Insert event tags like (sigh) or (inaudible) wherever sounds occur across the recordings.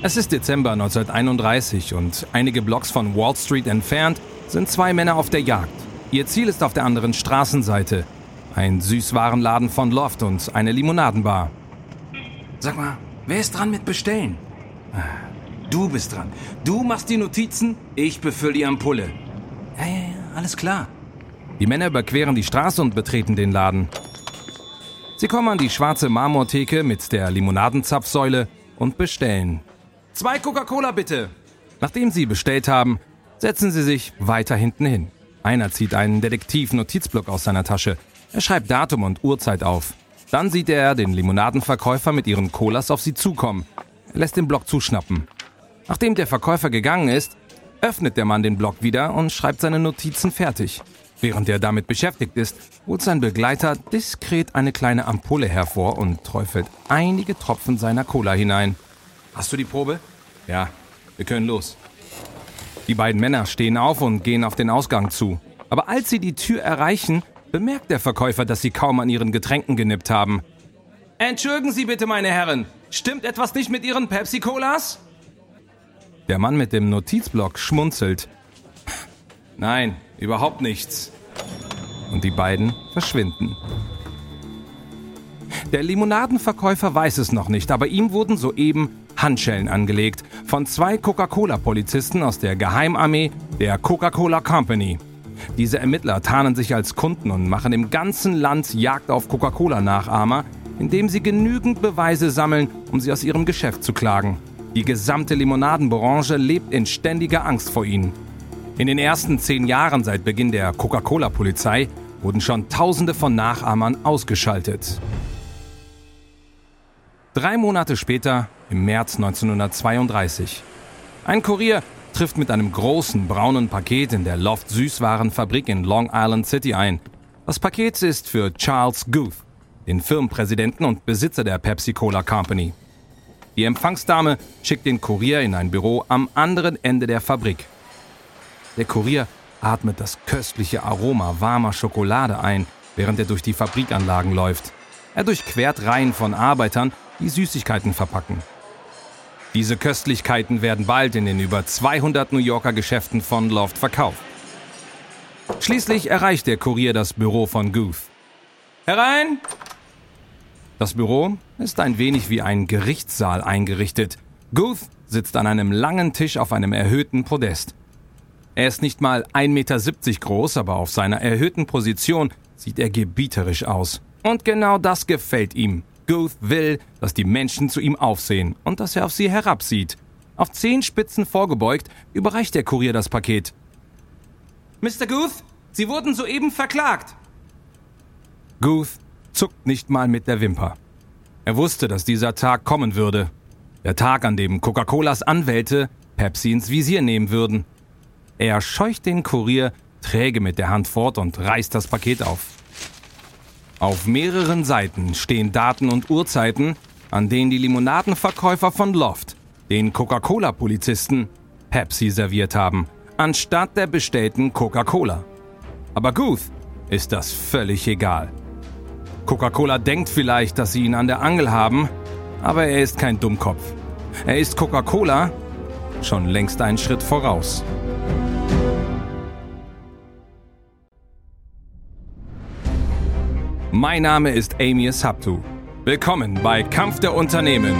Es ist Dezember 1931 und einige Blocks von Wall Street entfernt sind zwei Männer auf der Jagd. Ihr Ziel ist auf der anderen Straßenseite. Ein Süßwarenladen von Loft und eine Limonadenbar. Sag mal, wer ist dran mit Bestellen? Du bist dran. Du machst die Notizen, ich befülle die Ampulle. Ja, ja, ja, alles klar. Die Männer überqueren die Straße und betreten den Laden. Sie kommen an die schwarze Marmortheke mit der Limonadenzapfsäule und bestellen. Zwei Coca-Cola bitte! Nachdem sie bestellt haben, setzen sie sich weiter hinten hin. Einer zieht einen Detektiv-Notizblock aus seiner Tasche. Er schreibt Datum und Uhrzeit auf. Dann sieht er den Limonadenverkäufer mit ihren Colas auf sie zukommen. Er lässt den Block zuschnappen. Nachdem der Verkäufer gegangen ist, öffnet der Mann den Block wieder und schreibt seine Notizen fertig. Während er damit beschäftigt ist, holt sein Begleiter diskret eine kleine Ampulle hervor und träufelt einige Tropfen seiner Cola hinein. Hast du die Probe? Ja, wir können los. Die beiden Männer stehen auf und gehen auf den Ausgang zu. Aber als sie die Tür erreichen, bemerkt der Verkäufer, dass sie kaum an ihren Getränken genippt haben. Entschuldigen Sie bitte, meine Herren. Stimmt etwas nicht mit Ihren Pepsi-Colas? Der Mann mit dem Notizblock schmunzelt. Nein, überhaupt nichts. Und die beiden verschwinden. Der Limonadenverkäufer weiß es noch nicht, aber ihm wurden soeben Handschellen angelegt von zwei Coca-Cola-Polizisten aus der Geheimarmee der Coca-Cola Company. Diese Ermittler tarnen sich als Kunden und machen im ganzen Land Jagd auf Coca-Cola-Nachahmer, indem sie genügend Beweise sammeln, um sie aus ihrem Geschäft zu klagen. Die gesamte Limonadenbranche lebt in ständiger Angst vor ihnen. In den ersten zehn Jahren seit Beginn der Coca-Cola-Polizei wurden schon Tausende von Nachahmern ausgeschaltet. Drei Monate später, im März 1932. Ein Kurier trifft mit einem großen braunen Paket in der Loft Süßwarenfabrik in Long Island City ein. Das Paket ist für Charles Guth, den Firmenpräsidenten und Besitzer der Pepsi-Cola Company. Die Empfangsdame schickt den Kurier in ein Büro am anderen Ende der Fabrik. Der Kurier atmet das köstliche Aroma warmer Schokolade ein, während er durch die Fabrikanlagen läuft. Er durchquert Reihen von Arbeitern die Süßigkeiten verpacken. Diese Köstlichkeiten werden bald in den über 200 New Yorker Geschäften von Loft verkauft. Schließlich erreicht der Kurier das Büro von Guth. Herein! Das Büro ist ein wenig wie ein Gerichtssaal eingerichtet. Guth sitzt an einem langen Tisch auf einem erhöhten Podest. Er ist nicht mal 1,70 Meter groß, aber auf seiner erhöhten Position sieht er gebieterisch aus. Und genau das gefällt ihm. Guth will, dass die Menschen zu ihm aufsehen und dass er auf sie herabsieht. Auf zehn Spitzen vorgebeugt überreicht der Kurier das Paket. Mr. Guth, Sie wurden soeben verklagt. Guth zuckt nicht mal mit der Wimper. Er wusste, dass dieser Tag kommen würde. Der Tag, an dem Coca-Colas Anwälte Pepsi ins Visier nehmen würden. Er scheucht den Kurier träge mit der Hand fort und reißt das Paket auf. Auf mehreren Seiten stehen Daten und Uhrzeiten, an denen die Limonadenverkäufer von Loft den Coca-Cola-Polizisten Pepsi serviert haben, anstatt der bestellten Coca-Cola. Aber Guth ist das völlig egal. Coca-Cola denkt vielleicht, dass sie ihn an der Angel haben, aber er ist kein Dummkopf. Er ist Coca-Cola schon längst einen Schritt voraus. Mein Name ist Amius Haptu. Willkommen bei Kampf der Unternehmen.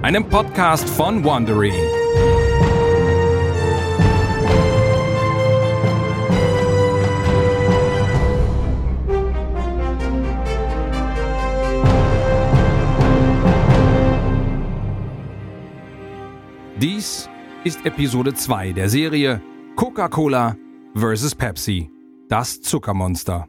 Einem Podcast von Wandery. Dies ist Episode 2 der Serie Coca-Cola vs. Pepsi, das Zuckermonster.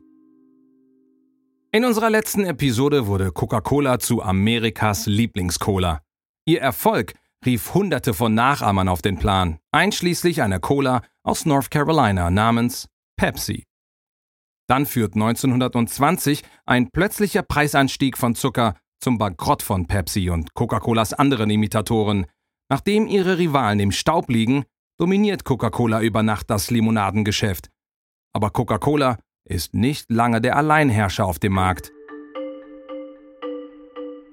In unserer letzten Episode wurde Coca-Cola zu Amerikas Lieblingscola. Ihr Erfolg rief Hunderte von Nachahmern auf den Plan, einschließlich einer Cola aus North Carolina namens Pepsi. Dann führt 1920 ein plötzlicher Preisanstieg von Zucker zum Bankrott von Pepsi und Coca-Colas anderen Imitatoren, Nachdem ihre Rivalen im Staub liegen, dominiert Coca-Cola über Nacht das Limonadengeschäft. Aber Coca-Cola ist nicht lange der Alleinherrscher auf dem Markt.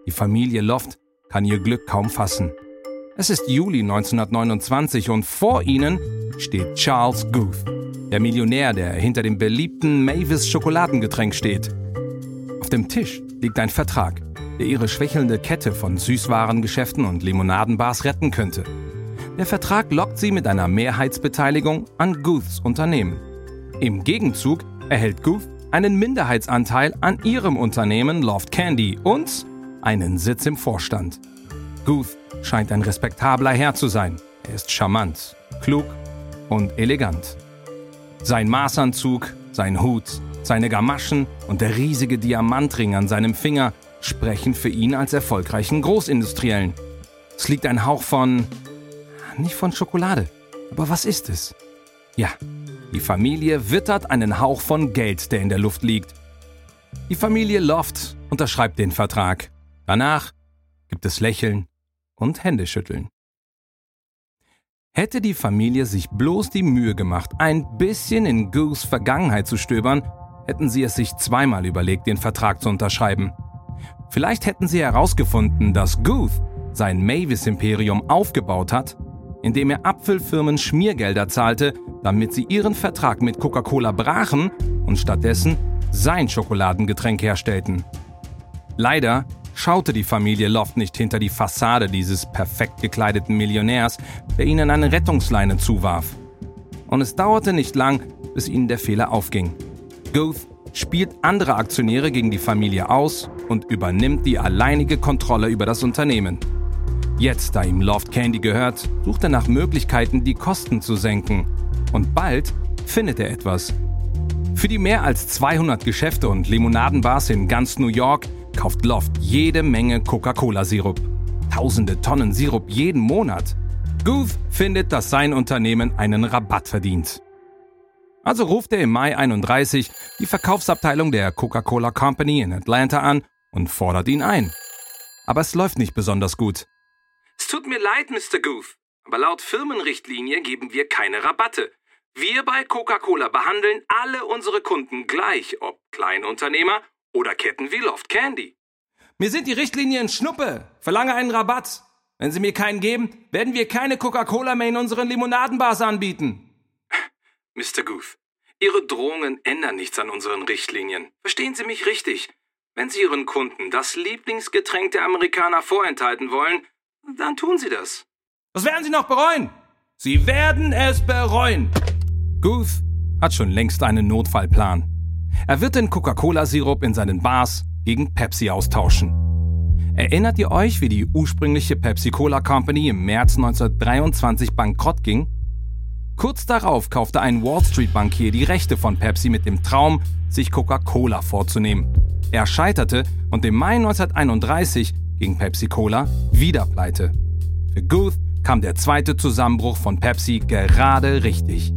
Die Familie Loft kann ihr Glück kaum fassen. Es ist Juli 1929 und vor ihnen steht Charles Guth, der Millionär, der hinter dem beliebten Mavis Schokoladengetränk steht. Auf dem Tisch liegt ein Vertrag, der ihre schwächelnde Kette von Süßwarengeschäften und Limonadenbars retten könnte. Der Vertrag lockt sie mit einer Mehrheitsbeteiligung an Guths Unternehmen. Im Gegenzug erhält Guth einen Minderheitsanteil an ihrem Unternehmen Loft Candy und einen Sitz im Vorstand. Guth scheint ein respektabler Herr zu sein. Er ist charmant, klug und elegant. Sein Maßanzug, sein Hut, seine Gamaschen und der riesige Diamantring an seinem Finger sprechen für ihn als erfolgreichen Großindustriellen. Es liegt ein Hauch von... nicht von Schokolade. Aber was ist es? Ja, die Familie wittert einen Hauch von Geld, der in der Luft liegt. Die Familie Loft unterschreibt den Vertrag. Danach gibt es Lächeln und Händeschütteln. Hätte die Familie sich bloß die Mühe gemacht, ein bisschen in Goose Vergangenheit zu stöbern, hätten sie es sich zweimal überlegt, den Vertrag zu unterschreiben. Vielleicht hätten sie herausgefunden, dass Guth sein Mavis-Imperium aufgebaut hat, indem er Apfelfirmen Schmiergelder zahlte, damit sie ihren Vertrag mit Coca-Cola brachen und stattdessen sein Schokoladengetränk herstellten. Leider schaute die Familie Loft nicht hinter die Fassade dieses perfekt gekleideten Millionärs, der ihnen eine Rettungsleine zuwarf. Und es dauerte nicht lang, bis ihnen der Fehler aufging. Guth spielt andere Aktionäre gegen die Familie aus und übernimmt die alleinige Kontrolle über das Unternehmen. Jetzt, da ihm Loft Candy gehört, sucht er nach Möglichkeiten, die Kosten zu senken. Und bald findet er etwas. Für die mehr als 200 Geschäfte und Limonadenbars in ganz New York kauft Loft jede Menge Coca-Cola-Sirup. Tausende Tonnen Sirup jeden Monat. Guth findet, dass sein Unternehmen einen Rabatt verdient. Also ruft er im Mai 31 die Verkaufsabteilung der Coca-Cola Company in Atlanta an und fordert ihn ein. Aber es läuft nicht besonders gut. Es tut mir leid, Mr. Guth, aber laut Firmenrichtlinie geben wir keine Rabatte. Wir bei Coca-Cola behandeln alle unsere Kunden gleich, ob Kleinunternehmer oder Ketten wie Loft Candy. Mir sind die Richtlinien Schnuppe. Verlange einen Rabatt. Wenn Sie mir keinen geben, werden wir keine Coca-Cola mehr in unseren Limonadenbars anbieten. (laughs) Mr. Guth, Ihre Drohungen ändern nichts an unseren Richtlinien. Verstehen Sie mich richtig. Wenn Sie Ihren Kunden das Lieblingsgetränk der Amerikaner vorenthalten wollen, dann tun Sie das. Das werden Sie noch bereuen. Sie werden es bereuen. Guth hat schon längst einen Notfallplan. Er wird den Coca-Cola-Sirup in seinen Bars gegen Pepsi austauschen. Erinnert ihr euch, wie die ursprüngliche Pepsi-Cola Company im März 1923 bankrott ging? Kurz darauf kaufte ein Wall Street-Bankier die Rechte von Pepsi mit dem Traum, sich Coca-Cola vorzunehmen. Er scheiterte und im Mai 1931 ging Pepsi-Cola wieder pleite. Für Guth kam der zweite Zusammenbruch von Pepsi gerade richtig.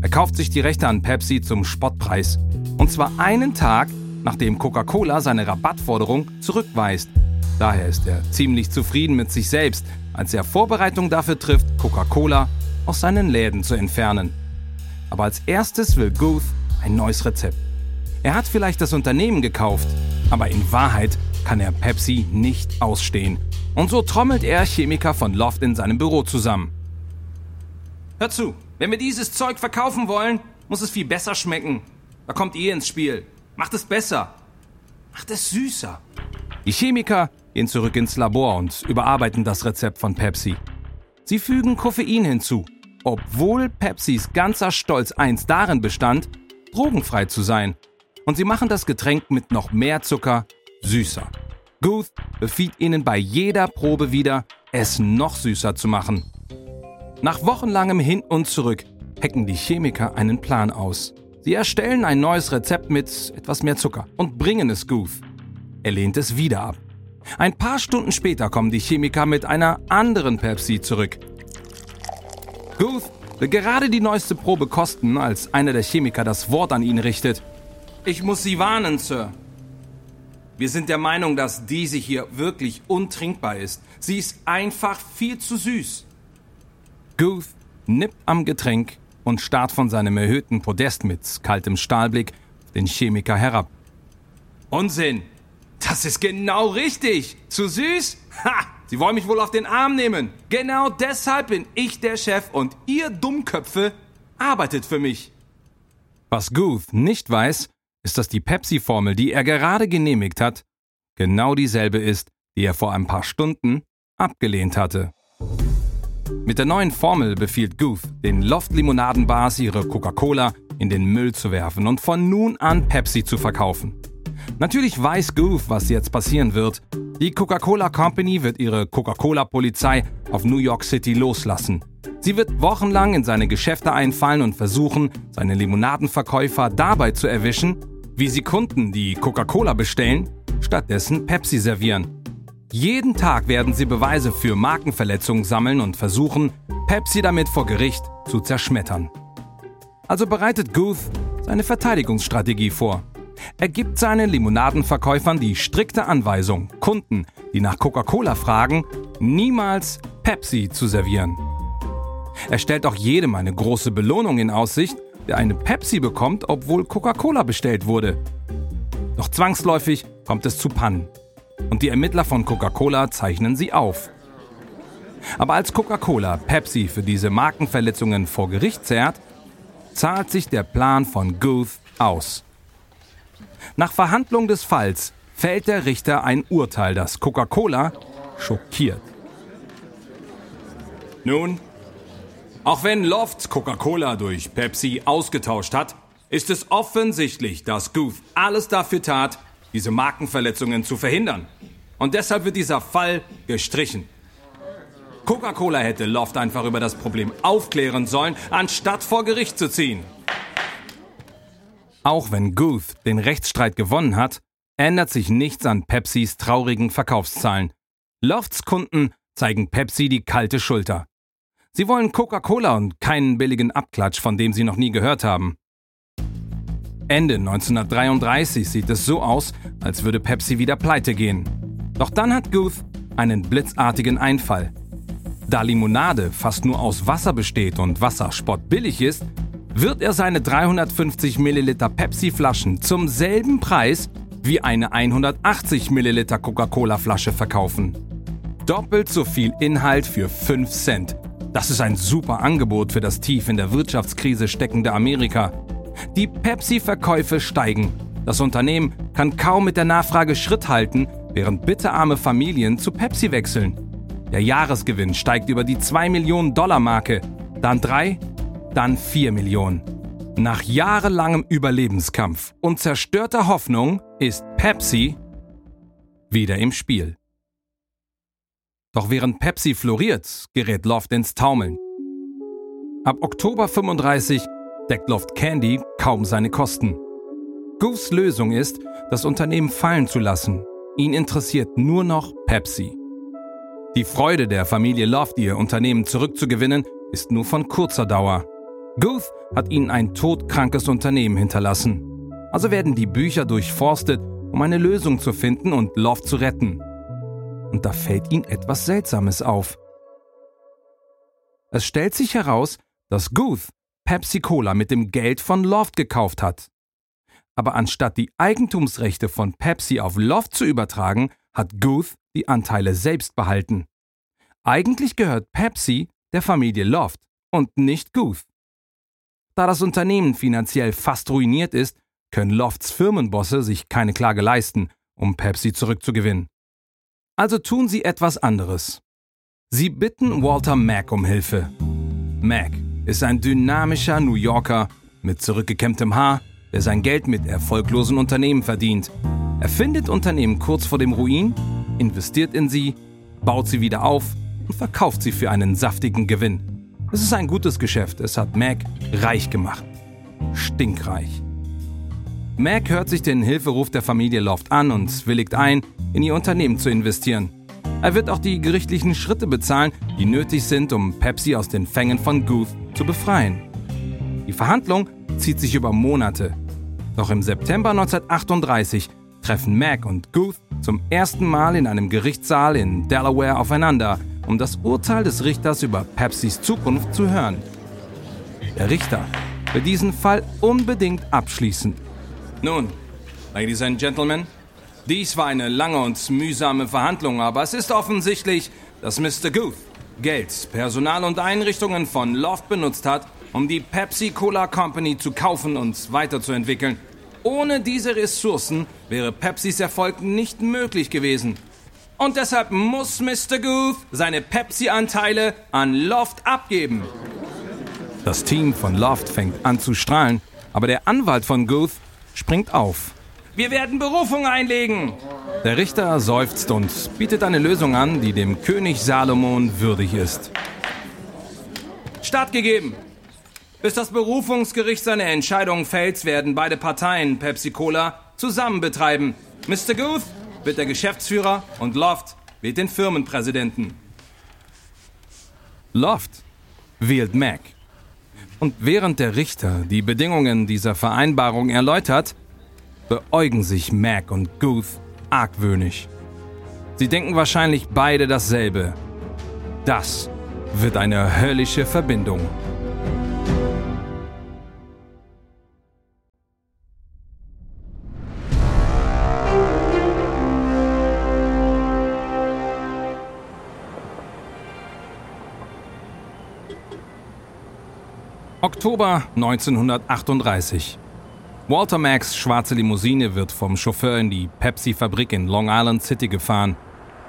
Er kauft sich die Rechte an Pepsi zum Spottpreis. Und zwar einen Tag, nachdem Coca-Cola seine Rabattforderung zurückweist. Daher ist er ziemlich zufrieden mit sich selbst, als er Vorbereitung dafür trifft, Coca-Cola aus seinen Läden zu entfernen. Aber als erstes will Guth ein neues Rezept. Er hat vielleicht das Unternehmen gekauft, aber in Wahrheit kann er Pepsi nicht ausstehen. Und so trommelt er Chemiker von Loft in seinem Büro zusammen. Hör zu, wenn wir dieses Zeug verkaufen wollen, muss es viel besser schmecken. Da kommt ihr ins Spiel. Macht es besser. Macht es süßer. Die Chemiker gehen zurück ins Labor und überarbeiten das Rezept von Pepsi. Sie fügen Koffein hinzu obwohl Pepsis ganzer Stolz einst darin bestand, drogenfrei zu sein. Und sie machen das Getränk mit noch mehr Zucker süßer. Guth befiehlt ihnen bei jeder Probe wieder, es noch süßer zu machen. Nach wochenlangem Hin und Zurück hacken die Chemiker einen Plan aus. Sie erstellen ein neues Rezept mit etwas mehr Zucker und bringen es Guth. Er lehnt es wieder ab. Ein paar Stunden später kommen die Chemiker mit einer anderen Pepsi zurück. Guth will gerade die neueste Probe kosten, als einer der Chemiker das Wort an ihn richtet. Ich muss Sie warnen, Sir. Wir sind der Meinung, dass diese hier wirklich untrinkbar ist. Sie ist einfach viel zu süß. Guth nippt am Getränk und starrt von seinem erhöhten Podest mit kaltem Stahlblick den Chemiker herab. Unsinn! Das ist genau richtig! Zu süß? Ha! Sie wollen mich wohl auf den Arm nehmen. Genau deshalb bin ich der Chef und ihr Dummköpfe arbeitet für mich. Was Guth nicht weiß, ist, dass die Pepsi-Formel, die er gerade genehmigt hat, genau dieselbe ist, die er vor ein paar Stunden abgelehnt hatte. Mit der neuen Formel befiehlt Guth den Loft-Limonadenbars ihre Coca-Cola in den Müll zu werfen und von nun an Pepsi zu verkaufen. Natürlich weiß Guth, was jetzt passieren wird. Die Coca-Cola Company wird ihre Coca-Cola-Polizei auf New York City loslassen. Sie wird wochenlang in seine Geschäfte einfallen und versuchen, seine Limonadenverkäufer dabei zu erwischen, wie sie Kunden, die Coca-Cola bestellen, stattdessen Pepsi servieren. Jeden Tag werden sie Beweise für Markenverletzungen sammeln und versuchen, Pepsi damit vor Gericht zu zerschmettern. Also bereitet Guth seine Verteidigungsstrategie vor. Er gibt seinen Limonadenverkäufern die strikte Anweisung, Kunden, die nach Coca-Cola fragen, niemals Pepsi zu servieren. Er stellt auch jedem eine große Belohnung in Aussicht, eine Pepsi bekommt, obwohl Coca-Cola bestellt wurde. Doch zwangsläufig kommt es zu Pannen. Und die Ermittler von Coca-Cola zeichnen sie auf. Aber als Coca-Cola Pepsi für diese Markenverletzungen vor Gericht zerrt, zahlt sich der Plan von Guth aus. Nach Verhandlung des Falls fällt der Richter ein Urteil, das Coca-Cola schockiert. Nun, auch wenn Lofts Coca-Cola durch Pepsi ausgetauscht hat, ist es offensichtlich, dass Guth alles dafür tat, diese Markenverletzungen zu verhindern. Und deshalb wird dieser Fall gestrichen. Coca-Cola hätte Loft einfach über das Problem aufklären sollen, anstatt vor Gericht zu ziehen. Auch wenn Guth den Rechtsstreit gewonnen hat, ändert sich nichts an Pepsis traurigen Verkaufszahlen. Lofts Kunden zeigen Pepsi die kalte Schulter. Sie wollen Coca-Cola und keinen billigen Abklatsch, von dem sie noch nie gehört haben. Ende 1933 sieht es so aus, als würde Pepsi wieder pleite gehen. Doch dann hat Guth einen blitzartigen Einfall. Da Limonade fast nur aus Wasser besteht und Wasser spottbillig ist, wird er seine 350 Milliliter Pepsi-Flaschen zum selben Preis wie eine 180 Milliliter Coca-Cola-Flasche verkaufen. Doppelt so viel Inhalt für 5 Cent. Das ist ein super Angebot für das tief in der Wirtschaftskrise steckende Amerika. Die Pepsi-Verkäufe steigen. Das Unternehmen kann kaum mit der Nachfrage Schritt halten, während bitterarme Familien zu Pepsi wechseln. Der Jahresgewinn steigt über die 2 Millionen Dollar Marke, dann 3 dann 4 Millionen. Nach jahrelangem Überlebenskampf und zerstörter Hoffnung ist Pepsi wieder im Spiel. Doch während Pepsi floriert, gerät Loft ins Taumeln. Ab Oktober 35 deckt Loft Candy kaum seine Kosten. Goofs Lösung ist, das Unternehmen fallen zu lassen. Ihn interessiert nur noch Pepsi. Die Freude der Familie Loft, ihr Unternehmen zurückzugewinnen, ist nur von kurzer Dauer. Guth hat ihnen ein todkrankes Unternehmen hinterlassen. Also werden die Bücher durchforstet, um eine Lösung zu finden und Loft zu retten. Und da fällt ihnen etwas Seltsames auf. Es stellt sich heraus, dass Guth Pepsi Cola mit dem Geld von Loft gekauft hat. Aber anstatt die Eigentumsrechte von Pepsi auf Loft zu übertragen, hat Guth die Anteile selbst behalten. Eigentlich gehört Pepsi der Familie Loft und nicht Guth. Da das Unternehmen finanziell fast ruiniert ist, können Lofts Firmenbosse sich keine Klage leisten, um Pepsi zurückzugewinnen. Also tun sie etwas anderes. Sie bitten Walter Mack um Hilfe. Mack ist ein dynamischer New Yorker mit zurückgekämmtem Haar, der sein Geld mit erfolglosen Unternehmen verdient. Er findet Unternehmen kurz vor dem Ruin, investiert in sie, baut sie wieder auf und verkauft sie für einen saftigen Gewinn. Es ist ein gutes Geschäft. Es hat Mac reich gemacht. Stinkreich. Mac hört sich den Hilferuf der Familie Loft an und willigt ein, in ihr Unternehmen zu investieren. Er wird auch die gerichtlichen Schritte bezahlen, die nötig sind, um Pepsi aus den Fängen von Guth zu befreien. Die Verhandlung zieht sich über Monate. Doch im September 1938 treffen Mac und Guth zum ersten Mal in einem Gerichtssaal in Delaware aufeinander – um das Urteil des Richters über Pepsis Zukunft zu hören. Der Richter will diesen Fall unbedingt abschließen. Nun, Ladies and Gentlemen, dies war eine lange und mühsame Verhandlung, aber es ist offensichtlich, dass Mr. Guth Geld, Personal und Einrichtungen von Loft benutzt hat, um die Pepsi-Cola Company zu kaufen und weiterzuentwickeln. Ohne diese Ressourcen wäre Pepsis Erfolg nicht möglich gewesen. Und deshalb muss Mr. Guth seine Pepsi-Anteile an Loft abgeben. Das Team von Loft fängt an zu strahlen, aber der Anwalt von Guth springt auf. Wir werden Berufung einlegen. Der Richter seufzt und bietet eine Lösung an, die dem König Salomon würdig ist. Stattgegeben. Bis das Berufungsgericht seine Entscheidung fällt, werden beide Parteien Pepsi Cola zusammen betreiben. Mr. Guth wird der Geschäftsführer und Loft wählt den Firmenpräsidenten. Loft wählt Mac. Und während der Richter die Bedingungen dieser Vereinbarung erläutert, beäugen sich Mac und Guth argwöhnisch. Sie denken wahrscheinlich beide dasselbe. Das wird eine höllische Verbindung. Oktober 1938. Walter Macks schwarze Limousine wird vom Chauffeur in die Pepsi-Fabrik in Long Island City gefahren.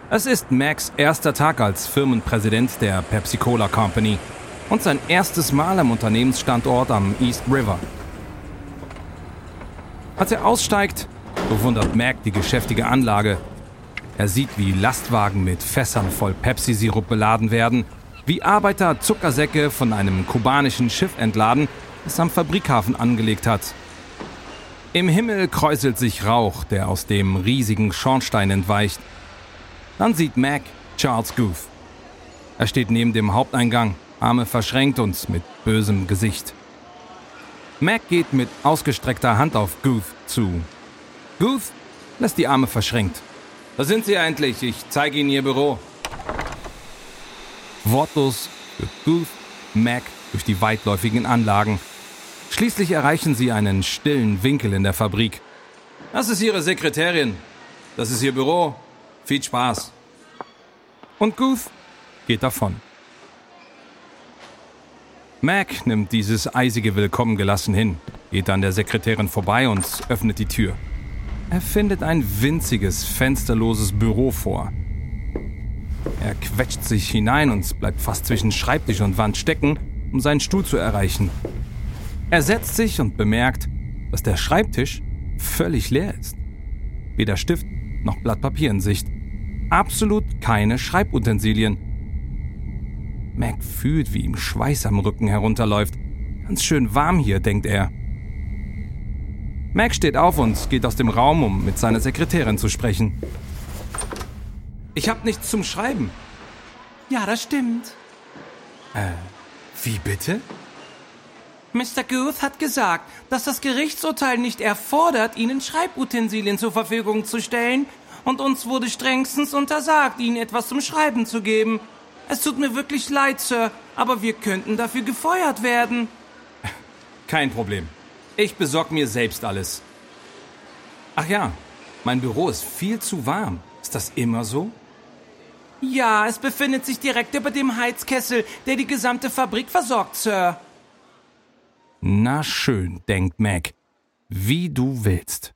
Es ist Macks erster Tag als Firmenpräsident der Pepsi-Cola Company und sein erstes Mal am Unternehmensstandort am East River. Als er aussteigt, bewundert Mac die geschäftige Anlage. Er sieht, wie Lastwagen mit Fässern voll Pepsi-Sirup beladen werden wie Arbeiter Zuckersäcke von einem kubanischen Schiff entladen, das am Fabrikhafen angelegt hat. Im Himmel kräuselt sich Rauch, der aus dem riesigen Schornstein entweicht. Dann sieht Mac Charles Guth. Er steht neben dem Haupteingang, Arme verschränkt und mit bösem Gesicht. Mac geht mit ausgestreckter Hand auf Guth zu. Guth lässt die Arme verschränkt. Da sind Sie endlich, ich zeige Ihnen Ihr Büro. Wortlos führt Booth Mac durch die weitläufigen Anlagen. Schließlich erreichen sie einen stillen Winkel in der Fabrik. Das ist Ihre Sekretärin. Das ist Ihr Büro. Viel Spaß. Und Guth geht davon. Mac nimmt dieses eisige Willkommen gelassen hin, geht an der Sekretärin vorbei und öffnet die Tür. Er findet ein winziges, fensterloses Büro vor, er quetscht sich hinein und bleibt fast zwischen Schreibtisch und Wand stecken, um seinen Stuhl zu erreichen. Er setzt sich und bemerkt, dass der Schreibtisch völlig leer ist. Weder Stift noch Blatt Papier in Sicht. Absolut keine Schreibutensilien. Mac fühlt, wie ihm Schweiß am Rücken herunterläuft. Ganz schön warm hier, denkt er. Mac steht auf und geht aus dem Raum, um mit seiner Sekretärin zu sprechen. Ich habe nichts zum Schreiben. Ja, das stimmt. Äh, wie bitte? Mr. Guth hat gesagt, dass das Gerichtsurteil nicht erfordert, Ihnen Schreibutensilien zur Verfügung zu stellen, und uns wurde strengstens untersagt, Ihnen etwas zum Schreiben zu geben. Es tut mir wirklich leid, Sir, aber wir könnten dafür gefeuert werden. (laughs) Kein Problem. Ich besorge mir selbst alles. Ach ja, mein Büro ist viel zu warm. Ist das immer so? Ja, es befindet sich direkt über dem Heizkessel, der die gesamte Fabrik versorgt, Sir. Na schön, denkt Mac. Wie du willst.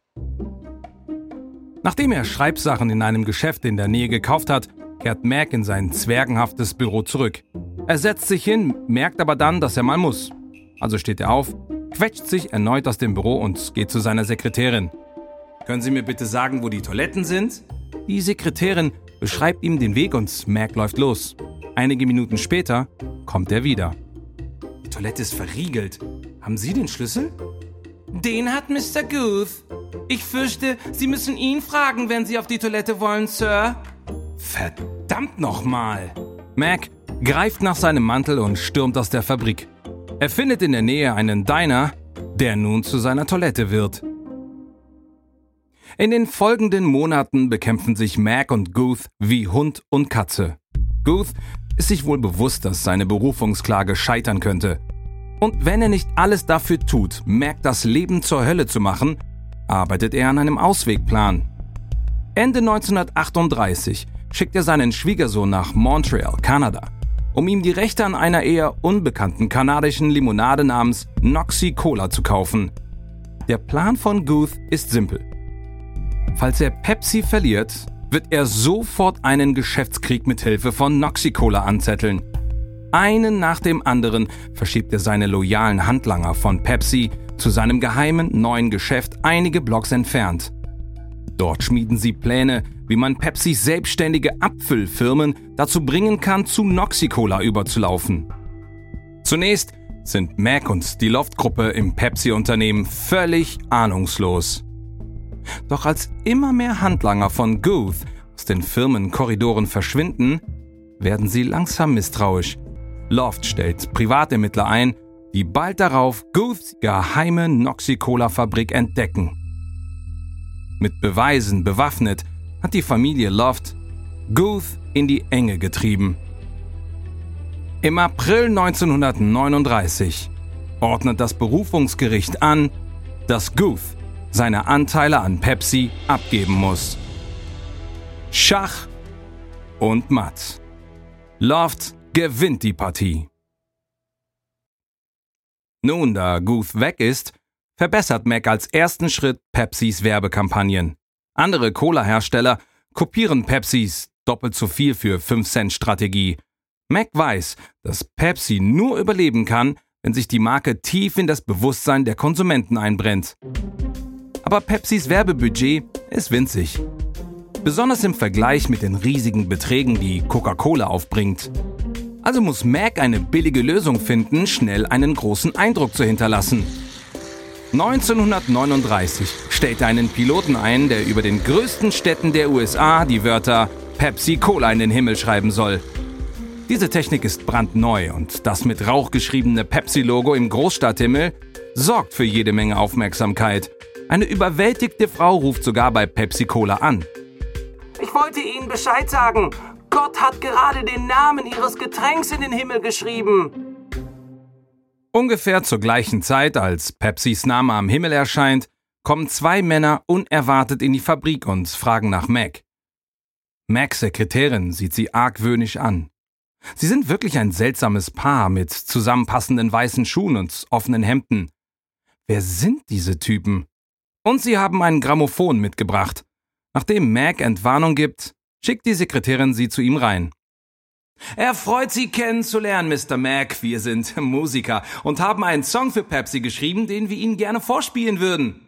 Nachdem er Schreibsachen in einem Geschäft in der Nähe gekauft hat, kehrt Mac in sein zwergenhaftes Büro zurück. Er setzt sich hin, merkt aber dann, dass er mal muss. Also steht er auf, quetscht sich erneut aus dem Büro und geht zu seiner Sekretärin. Können Sie mir bitte sagen, wo die Toiletten sind? Die Sekretärin beschreibt ihm den Weg und Mac läuft los. Einige Minuten später kommt er wieder. Die Toilette ist verriegelt. Haben Sie den Schlüssel? Den hat Mr. Guth. Ich fürchte, Sie müssen ihn fragen, wenn Sie auf die Toilette wollen, Sir. Verdammt nochmal! Mac greift nach seinem Mantel und stürmt aus der Fabrik. Er findet in der Nähe einen Diner, der nun zu seiner Toilette wird. In den folgenden Monaten bekämpfen sich Mac und Guth wie Hund und Katze. Guth ist sich wohl bewusst, dass seine Berufungsklage scheitern könnte. Und wenn er nicht alles dafür tut, Mac das Leben zur Hölle zu machen, arbeitet er an einem Auswegplan. Ende 1938 schickt er seinen Schwiegersohn nach Montreal, Kanada, um ihm die Rechte an einer eher unbekannten kanadischen Limonade namens Noxy Cola zu kaufen. Der Plan von Guth ist simpel. Falls er Pepsi verliert, wird er sofort einen Geschäftskrieg mit Hilfe von Noxy Cola anzetteln. Einen nach dem anderen verschiebt er seine loyalen Handlanger von Pepsi zu seinem geheimen neuen Geschäft einige Blocks entfernt. Dort schmieden sie Pläne, wie man Pepsis selbstständige Abfüllfirmen dazu bringen kann, zu Noxicola überzulaufen. Zunächst sind Mac und die Loft-Gruppe im Pepsi-Unternehmen völlig ahnungslos. Doch als immer mehr Handlanger von Guth aus den Firmenkorridoren verschwinden, werden sie langsam misstrauisch. Loft stellt Privatermittler ein, die bald darauf Guths geheime Noxicola-Fabrik entdecken. Mit Beweisen bewaffnet hat die Familie Loft Guth in die Enge getrieben. Im April 1939 ordnet das Berufungsgericht an, dass Guth seine Anteile an Pepsi abgeben muss. Schach und Matt. Loft gewinnt die Partie. Nun, da Guth weg ist, verbessert Mac als ersten Schritt Pepsis Werbekampagnen. Andere Cola-Hersteller kopieren Pepsis doppelt so viel für 5 Cent Strategie. Mac weiß, dass Pepsi nur überleben kann, wenn sich die Marke tief in das Bewusstsein der Konsumenten einbrennt. Aber Pepsis Werbebudget ist winzig. Besonders im Vergleich mit den riesigen Beträgen, die Coca-Cola aufbringt. Also muss Mac eine billige Lösung finden, schnell einen großen Eindruck zu hinterlassen. 1939 stellte einen Piloten ein, der über den größten Städten der USA die Wörter Pepsi Cola in den Himmel schreiben soll. Diese Technik ist brandneu und das mit Rauch geschriebene Pepsi-Logo im Großstadthimmel sorgt für jede Menge Aufmerksamkeit. Eine überwältigte Frau ruft sogar bei Pepsi Cola an. Ich wollte Ihnen Bescheid sagen. Gott hat gerade den Namen Ihres Getränks in den Himmel geschrieben. Ungefähr zur gleichen Zeit, als Pepsis Name am Himmel erscheint, kommen zwei Männer unerwartet in die Fabrik und fragen nach Mac. Macs Sekretärin sieht sie argwöhnisch an. Sie sind wirklich ein seltsames Paar mit zusammenpassenden weißen Schuhen und offenen Hemden. Wer sind diese Typen? Und sie haben ein Grammophon mitgebracht. Nachdem Mac Entwarnung gibt, schickt die Sekretärin sie zu ihm rein. Er freut Sie kennenzulernen, Mr. Mac. Wir sind (laughs) Musiker und haben einen Song für Pepsi geschrieben, den wir Ihnen gerne vorspielen würden.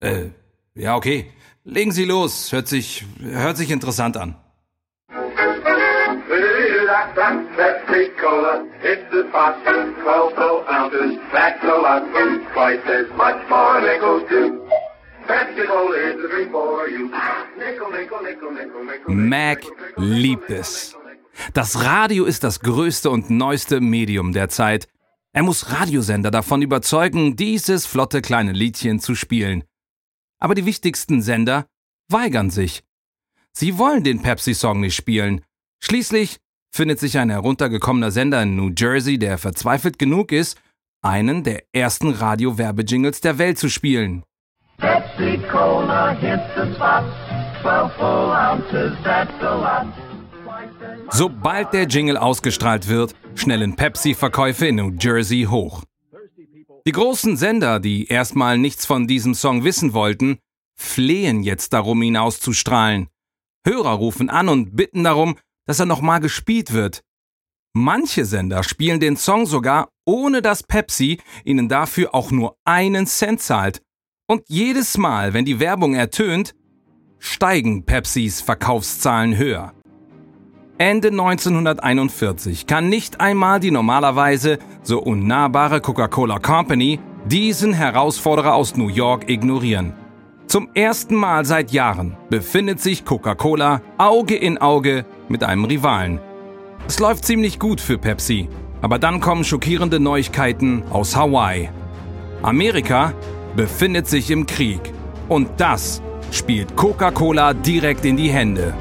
Äh, ja, okay. Legen Sie los. Hört sich, hört sich interessant an. Pepsi Cola, it's a pot, 12 ounces, that's a lot, twice as much too. The for. Nickel, nickel. Mac liebt es. Das Radio ist das größte und neueste Medium der Zeit. Er muss Radiosender davon überzeugen, dieses flotte kleine Liedchen zu spielen. Aber die wichtigsten Sender weigern sich. Sie wollen den Pepsi-Song nicht spielen. Schließlich findet sich ein heruntergekommener Sender in New Jersey, der verzweifelt genug ist, einen der ersten Radio-Werbejingles der Welt zu spielen. Pepsi Cola hits the spot, 12 full ounces, that's a lot. Sobald der Jingle ausgestrahlt wird, schnellen Pepsi-Verkäufe in New Jersey hoch. Die großen Sender, die erstmal nichts von diesem Song wissen wollten, flehen jetzt darum, ihn auszustrahlen. Hörer rufen an und bitten darum, dass er nochmal gespielt wird. Manche Sender spielen den Song sogar, ohne dass Pepsi ihnen dafür auch nur einen Cent zahlt. Und jedes Mal, wenn die Werbung ertönt, steigen Pepsis Verkaufszahlen höher. Ende 1941 kann nicht einmal die normalerweise so unnahbare Coca-Cola Company diesen Herausforderer aus New York ignorieren. Zum ersten Mal seit Jahren befindet sich Coca-Cola Auge in Auge mit einem Rivalen. Es läuft ziemlich gut für Pepsi, aber dann kommen schockierende Neuigkeiten aus Hawaii. Amerika befindet sich im Krieg und das spielt Coca-Cola direkt in die Hände.